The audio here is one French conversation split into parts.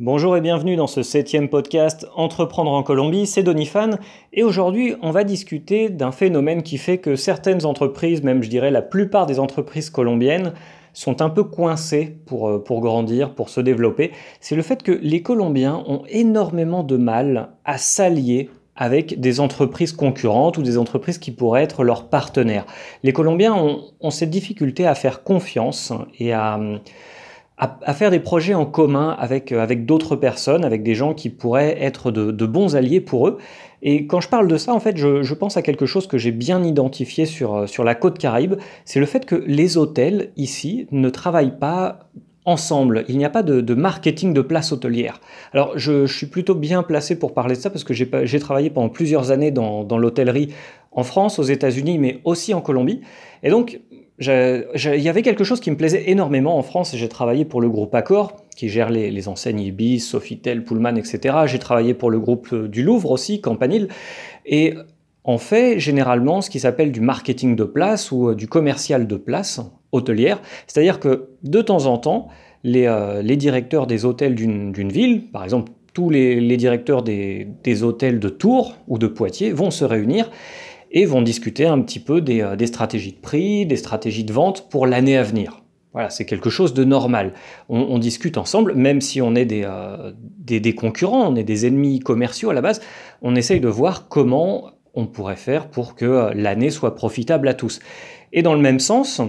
Bonjour et bienvenue dans ce septième podcast Entreprendre en Colombie, c'est Donifan et aujourd'hui on va discuter d'un phénomène qui fait que certaines entreprises, même je dirais la plupart des entreprises colombiennes, sont un peu coincées pour, euh, pour grandir, pour se développer. C'est le fait que les Colombiens ont énormément de mal à s'allier avec des entreprises concurrentes ou des entreprises qui pourraient être leurs partenaires. Les Colombiens ont, ont cette difficulté à faire confiance et à à, faire des projets en commun avec, euh, avec d'autres personnes, avec des gens qui pourraient être de, bons alliés pour eux. Et quand je parle de ça, en fait, je, pense à quelque chose que j'ai bien identifié sur, euh, sur la côte caraïbe, c'est le fait que les hôtels ici ne travaillent pas ensemble. Il n'y a pas de, marketing de place hôtelière. Alors, je, suis plutôt bien placé pour parler de ça parce que j'ai travaillé pendant plusieurs années dans, dans l'hôtellerie en France, aux États-Unis, mais aussi en Colombie. Et donc, il y avait quelque chose qui me plaisait énormément en France. J'ai travaillé pour le groupe Accor, qui gère les, enseignes Ibis, Sofitel, Pullman, etc. J'ai travaillé pour le groupe du Louvre aussi, Campanile. Et on fait généralement ce qui s'appelle du marketing de place ou euh, du commercial de place hôtelière. C'est-à-dire que de temps en temps, les, euh, directeurs des hôtels d'une ville, par exemple tous les, directeurs des hôtels de Tours ou de Poitiers, vont se réunir et vont discuter un petit peu euh, des, stratégies de prix, des stratégies de vente pour l'année à venir. Voilà, c'est quelque chose de normal. On, discute ensemble, même si on est euh, des, des, concurrents, on est des ennemis commerciaux à la base, on essaye de voir comment on pourrait faire pour que euh, l'année soit profitable à tous. Et dans le même sens,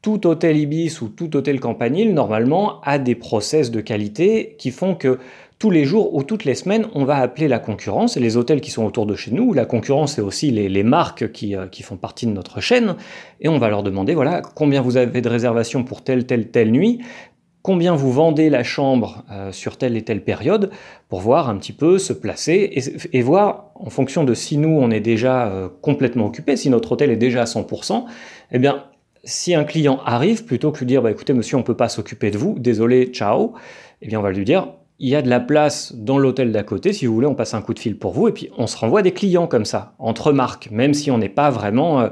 tout hôtel Ibis ou tout hôtel Campanile, normalement, a des process de qualité qui font que tous les jours ou toutes les semaines, on va appeler la concurrence les hôtels qui sont autour de chez nous. La concurrence, c'est aussi les, marques qui, euh, qui, font partie de notre chaîne. Et on va leur demander, voilà, combien vous avez de réservations pour telle, telle, telle nuit? Combien vous vendez la chambre euh, sur telle et telle période? Pour voir un petit peu se placer et, voir en fonction de si nous on est déjà euh, complètement occupé, si notre hôtel est déjà à 100%, eh bien si un client arrive, plutôt que lui dire bah, écoutez monsieur on peut pas s'occuper de vous, désolé, ciao, eh bien on va lui dire il y a de la place dans l'hôtel d'à côté, si vous voulez, on passe un coup de fil pour vous, et puis on se renvoie des clients comme ça, entre marques, même si on n'est pas vraiment... Euh,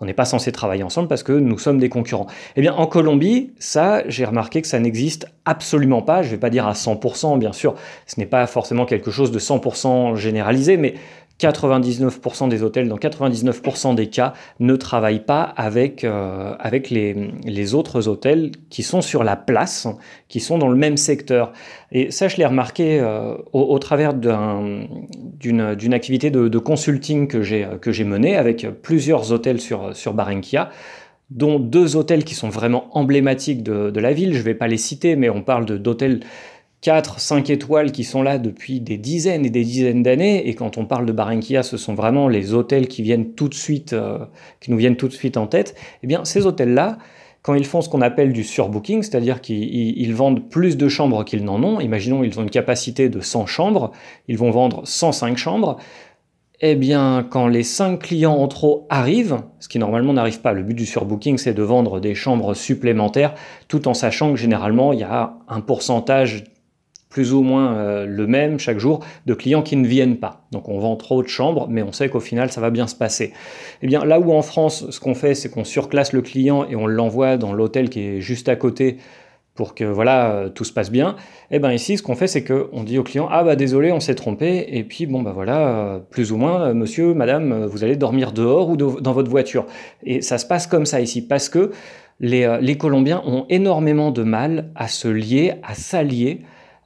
on n'est pas censé travailler ensemble parce que nous sommes des concurrents. Eh bien, en Colombie, ça, j'ai remarqué que ça n'existe absolument pas. Je ne vais pas dire à 100%, bien sûr, ce n'est pas forcément quelque chose de 100% généralisé, mais 99% des hôtels, dans 99% des cas, ne travaillent pas avec, euh, avec les, les, autres hôtels qui sont sur la place, qui sont dans le même secteur. Et ça, je l'ai remarqué euh, au, travers d'une activité de, consulting que j'ai menée avec plusieurs hôtels sur, sur dont deux hôtels qui sont vraiment emblématiques de, de la ville. Je ne vais pas les citer, mais on parle d'hôtels 4, 5 étoiles qui sont là depuis des dizaines et des dizaines d'années. Et quand on parle de Barranquilla, ce sont vraiment les hôtels qui viennent tout de suite, euh, qui nous viennent tout de suite en tête. Eh bien, ces hôtels-là, quand ils font ce qu'on appelle du surbooking, c'est-à-dire qu'ils vendent plus de chambres qu'ils n'en ont, imaginons ils ont une capacité de 100 chambres, ils vont vendre 105 chambres, eh bien, quand les 5 clients en trop arrivent, ce qui normalement n'arrive pas, le but du surbooking, c'est de vendre des chambres supplémentaires, tout en sachant que généralement, il y a un pourcentage plus ou moins euh, le même chaque jour de clients qui ne viennent pas. Donc on vend trop de chambres, mais on sait qu'au final ça va bien se passer. Eh bien là où en France, ce qu'on fait, c'est qu'on surclasse le client et on l'envoie dans l'hôtel qui est juste à côté pour que voilà euh, tout se passe bien. Eh bien ici, ce qu'on fait, c'est qu'on dit au client ah bah désolé, on s'est trompé. Et puis bon bah voilà, euh, plus ou moins, monsieur, madame, vous allez dormir dehors ou dans votre voiture. Et ça se passe comme ça ici parce que les Colombiens ont énormément de mal à se lier, à s'allier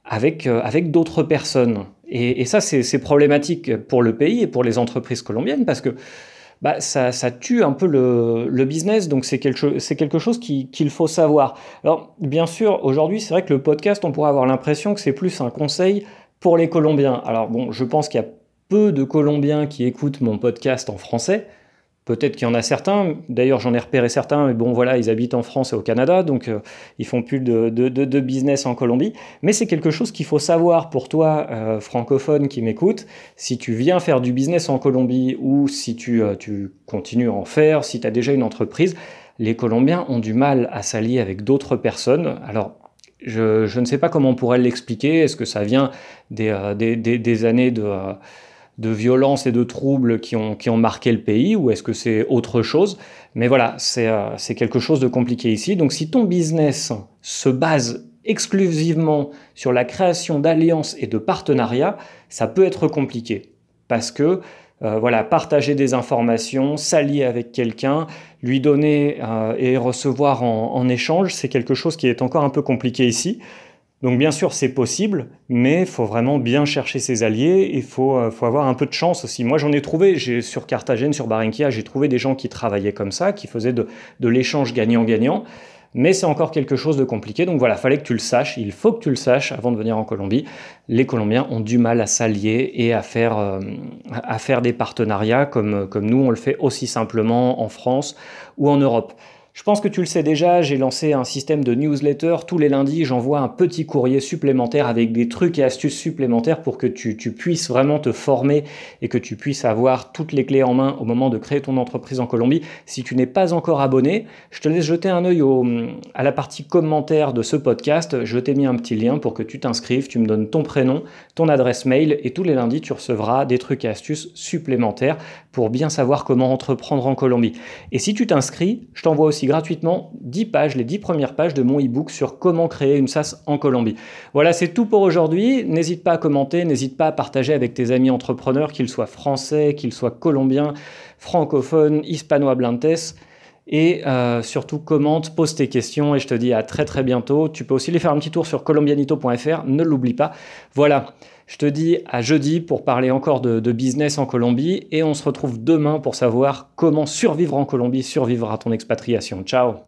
avec, euh, avec d'autres personnes. Et, ça, c'est problématique pour le pays et pour les entreprises colombiennes parce que bah, ça, tue un peu le, business, donc c'est quelque, chose qu'il faut savoir. Alors, bien sûr, aujourd'hui, c'est vrai que le podcast, on pourrait avoir l'impression que c'est plus un conseil pour les Colombiens. Alors, bon, je pense qu'il y a peu de Colombiens qui écoutent mon podcast en français. Peut-être qu'il y en a certains, d'ailleurs j'en ai repéré certains, mais bon voilà, ils habitent en France et au Canada, donc euh, ils font plus de, business en Colombie. Mais c'est quelque chose qu'il faut savoir pour toi, euh, francophone qui m'écoute, si tu viens faire du business en Colombie ou si tu, euh, continues à en faire, si tu as déjà une entreprise, les Colombiens ont du mal à s'allier avec d'autres personnes. Alors je, ne sais pas comment on pourrait l'expliquer, est-ce que ça vient des années de de violence et de troubles qui ont, qui ont marqué le pays ou est-ce que c'est autre chose? Mais voilà, euh, c'est quelque chose de compliqué ici. Donc si ton business se base exclusivement sur la création d'alliances et de partenariats, ça peut être compliqué. Parce que euh, voilà, partager des informations, s'allier avec quelqu'un, lui donner euh, et recevoir en, échange, c'est quelque chose qui est encore un peu compliqué ici. Donc bien sûr, c'est possible, mais il faut vraiment bien chercher ses alliés et il faut, euh, faut, avoir un peu de chance aussi. Moi, j'en ai trouvé, sur Carthagène, sur Barranquilla, j'ai trouvé des gens qui travaillaient comme ça, qui faisaient de, de l'échange gagnant-gagnant mais c'est encore quelque chose de compliqué. Donc voilà, fallait que tu le saches, il faut que tu le saches avant de venir en Colombie. Les Colombiens ont du mal à s'allier et à faire, euh, à faire des partenariats comme, comme nous, on le fait aussi simplement en France ou en Europe. Je pense que tu le sais déjà, j'ai lancé un système de newsletter. Tous les lundis, j'envoie un petit courrier supplémentaire avec des trucs et astuces supplémentaires pour que tu, puisses vraiment te former et que tu puisses avoir toutes les clés en main au moment de créer ton entreprise en Colombie. Si tu n'es pas encore abonné, je te laisse jeter un œil à la partie commentaire de ce podcast. Je t'ai mis un petit lien pour que tu t'inscrives, tu me donnes ton prénom, ton adresse mail et tous les lundis, tu recevras des trucs et astuces supplémentaires pour bien savoir comment entreprendre en Colombie. Et si tu t'inscris, je t'envoie aussi gratuitement 10 pages, les 10 premières pages de mon e-book sur comment créer une SaaS en Colombie. Voilà, c'est tout pour aujourd'hui. N'hésite pas à commenter, n'hésite pas à partager avec tes amis entrepreneurs, qu'ils soient français, qu'ils soient colombiens, francophones, hispano-hablantes. Et euh, surtout, commente, pose tes questions et je te dis à très très bientôt. Tu peux aussi les faire un petit tour sur colombianito.fr, ne l'oublie pas. Voilà, je te dis à jeudi pour parler encore de, business en Colombie et on se retrouve demain pour savoir comment survivre en Colombie, survivre à ton expatriation. Ciao